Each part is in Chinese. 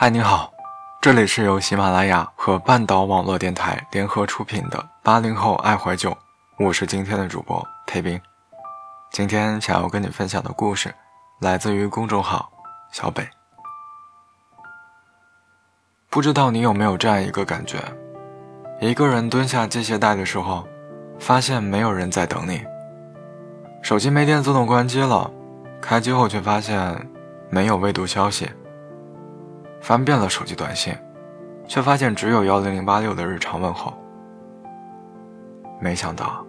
嗨，你好，这里是由喜马拉雅和半岛网络电台联合出品的八零后爱怀旧，我是今天的主播裴斌。今天想要跟你分享的故事，来自于公众号小北。不知道你有没有这样一个感觉：一个人蹲下系鞋带的时候，发现没有人在等你；手机没电自动关机了，开机后却发现没有未读消息。翻遍了手机短信，却发现只有幺零零八六的日常问候。没想到，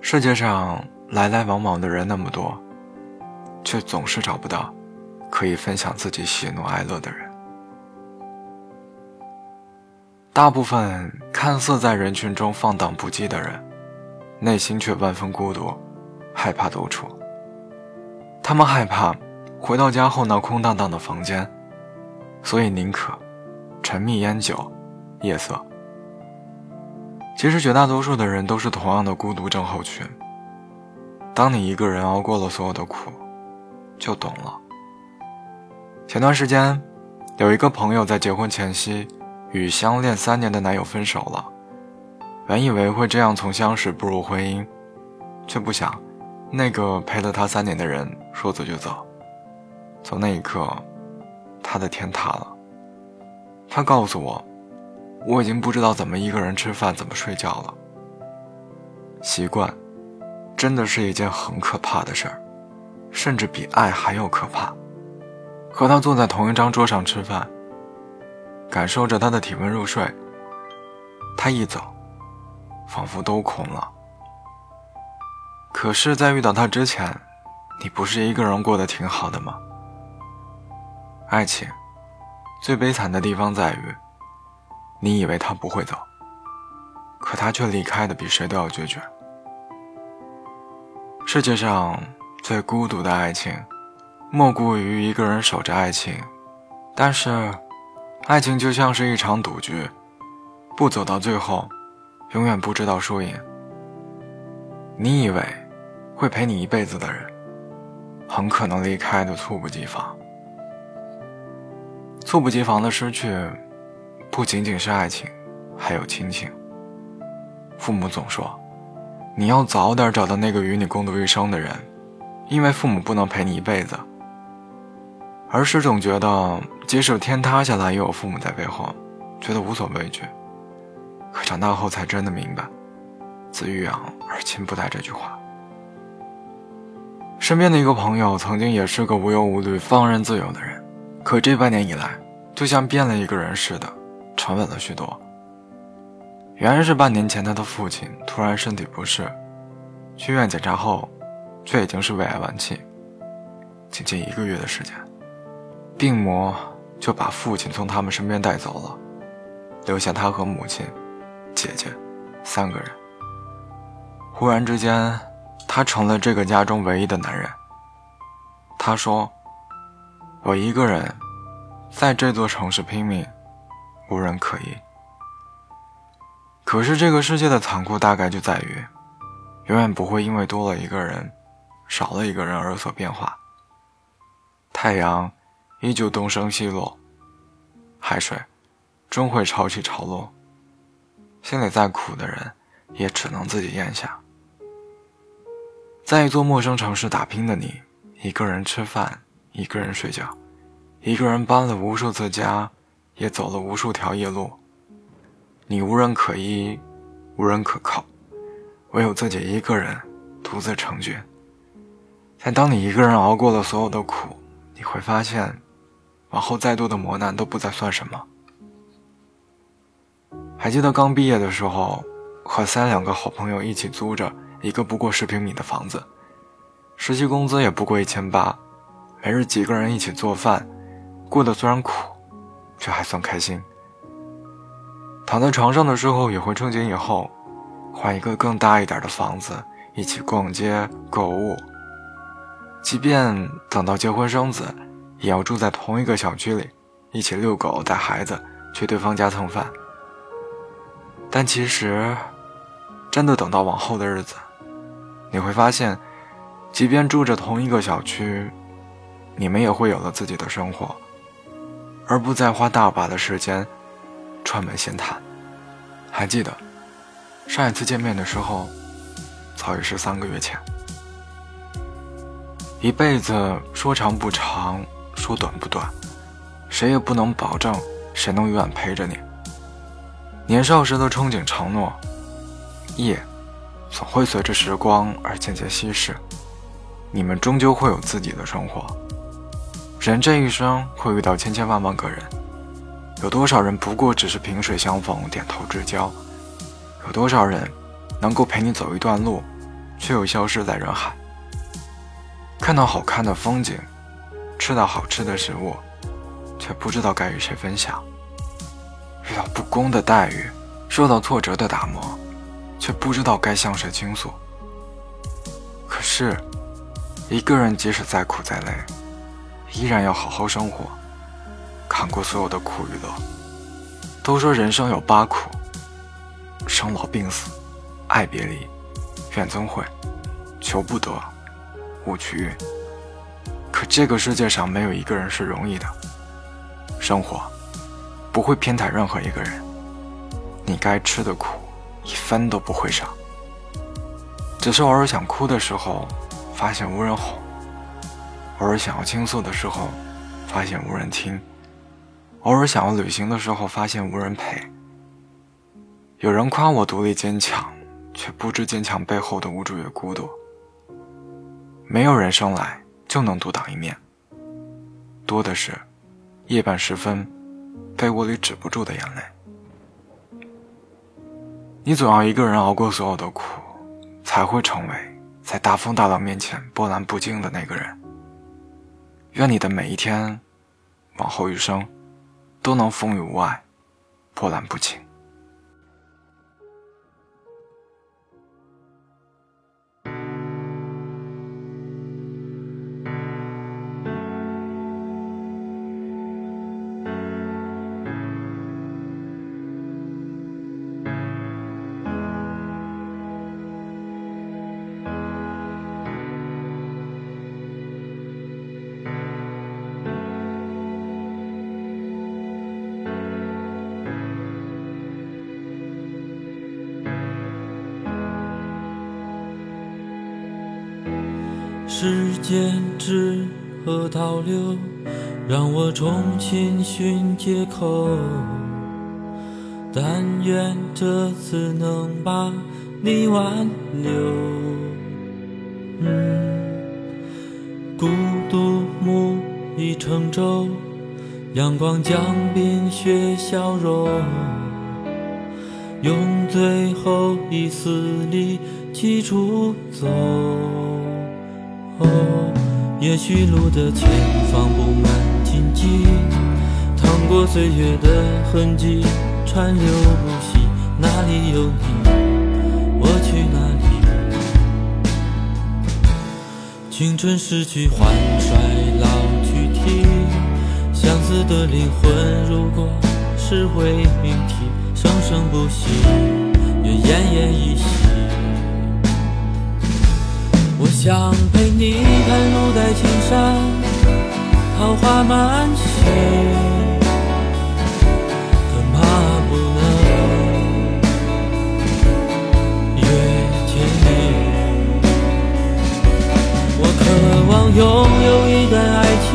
世界上来来往往的人那么多，却总是找不到可以分享自己喜怒哀乐的人。大部分看似在人群中放荡不羁的人，内心却万分孤独，害怕独处。他们害怕回到家后那空荡荡的房间。所以宁可沉迷烟酒、夜色。其实绝大多数的人都是同样的孤独症候群。当你一个人熬过了所有的苦，就懂了。前段时间，有一个朋友在结婚前夕与相恋三年的男友分手了。原以为会这样从相识步入婚姻，却不想那个陪了他三年的人说走就走。从那一刻。他的天塌了。他告诉我，我已经不知道怎么一个人吃饭，怎么睡觉了。习惯，真的是一件很可怕的事儿，甚至比爱还要可怕。和他坐在同一张桌上吃饭，感受着他的体温入睡，他一走，仿佛都空了。可是，在遇到他之前，你不是一个人过得挺好的吗？爱情最悲惨的地方在于，你以为他不会走，可他却离开的比谁都要决绝。世界上最孤独的爱情，莫过于一个人守着爱情。但是，爱情就像是一场赌局，不走到最后，永远不知道输赢。你以为会陪你一辈子的人，很可能离开的猝不及防。猝不及防的失去，不仅仅是爱情，还有亲情。父母总说，你要早点找到那个与你共度一生的人，因为父母不能陪你一辈子。儿时总觉得，即使天塌下来，也有父母在背后，觉得无所畏惧。可长大后才真的明白，“子欲养而亲不待”这句话。身边的一个朋友，曾经也是个无忧无虑、放任自由的人。可这半年以来，就像变了一个人似的，沉稳了许多。原来是半年前他的父亲突然身体不适，去医院检查后，却已经是胃癌晚期。仅仅一个月的时间，病魔就把父亲从他们身边带走了，留下他和母亲、姐姐三个人。忽然之间，他成了这个家中唯一的男人。他说。我一个人在这座城市拼命，无人可依。可是这个世界的残酷大概就在于，永远不会因为多了一个人、少了一个人而有所变化。太阳依旧东升西落，海水终会潮起潮落。心里再苦的人，也只能自己咽下。在一座陌生城市打拼的你，一个人吃饭。一个人睡觉，一个人搬了无数次家，也走了无数条夜路。你无人可依，无人可靠，唯有自己一个人独自成军。但当你一个人熬过了所有的苦，你会发现，往后再多的磨难都不再算什么。还记得刚毕业的时候，和三两个好朋友一起租着一个不过十平米的房子，实习工资也不过一千八。每日几个人一起做饭，过得虽然苦，却还算开心。躺在床上的时候，也会憧憬以后换一个更大一点的房子，一起逛街购物。即便等到结婚生子，也要住在同一个小区里，一起遛狗、带孩子，去对方家蹭饭。但其实，真的等到往后的日子，你会发现，即便住着同一个小区，你们也会有了自己的生活，而不再花大把的时间串门闲谈。还记得上一次见面的时候，早已是三个月前。一辈子说长不长，说短不短，谁也不能保证谁能永远陪着你。年少时的憧憬、承诺，夜总会随着时光而渐渐稀释。你们终究会有自己的生活。人这一生会遇到千千万万个人，有多少人不过只是萍水相逢、点头之交？有多少人能够陪你走一段路，却又消失在人海？看到好看的风景，吃到好吃的食物，却不知道该与谁分享；遇到不公的待遇，受到挫折的打磨，却不知道该向谁倾诉。可是，一个人即使再苦再累，依然要好好生活，扛过所有的苦与乐。都说人生有八苦：生老病死、爱别离、怨憎会、求不得。无取，可这个世界上没有一个人是容易的。生活不会偏袒任何一个人，你该吃的苦一分都不会少。只是偶尔想哭的时候，发现无人哄；偶尔想要倾诉的时候，发现无人听；偶尔想要旅行的时候，发现无人陪。有人夸我独立坚强，却不知坚强背后的无助与孤独。没有人生来就能独当一面，多的是夜半时分被窝里止不住的眼泪。你总要一个人熬过所有的苦，才会成为在大风大浪面前波澜不惊的那个人。愿你的每一天，往后余生，都能风雨无碍，波澜不惊。时间只河倒流，让我重新寻借口。但愿这次能把你挽留。嗯孤独木已成舟，阳光将冰雪消融，用最后一丝力气出走。也许路的前方布满荆棘，趟过岁月的痕迹，川流不息。哪里有你，我去哪里？青春逝去，换衰老去体，相似的灵魂，如果是为命题，生生不息，也奄奄一息。想陪你看路带青山，桃花满萱，可怕不能遇见你。我渴望拥有一段爱情，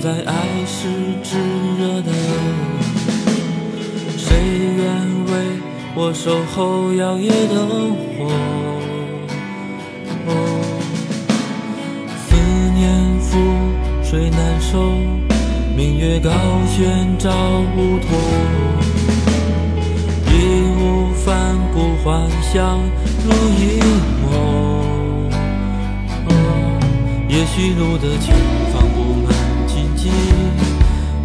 在爱是炙热的，谁愿为我守候摇曳的火？哦，思念覆水难收，明月高悬照不透，义无反顾幻想如影。也许路的前方布满。荆棘，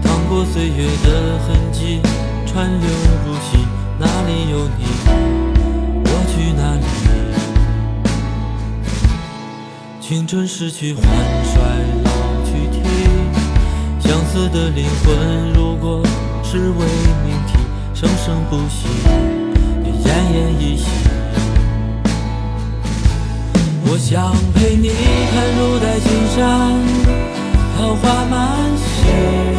趟过岁月的痕迹，川流不息。哪里有你，我去哪里？青春逝去，换衰老去体，相似的灵魂，如果是为命题，生生不息，也奄奄一息。我想陪你看入袋青山桃花满心。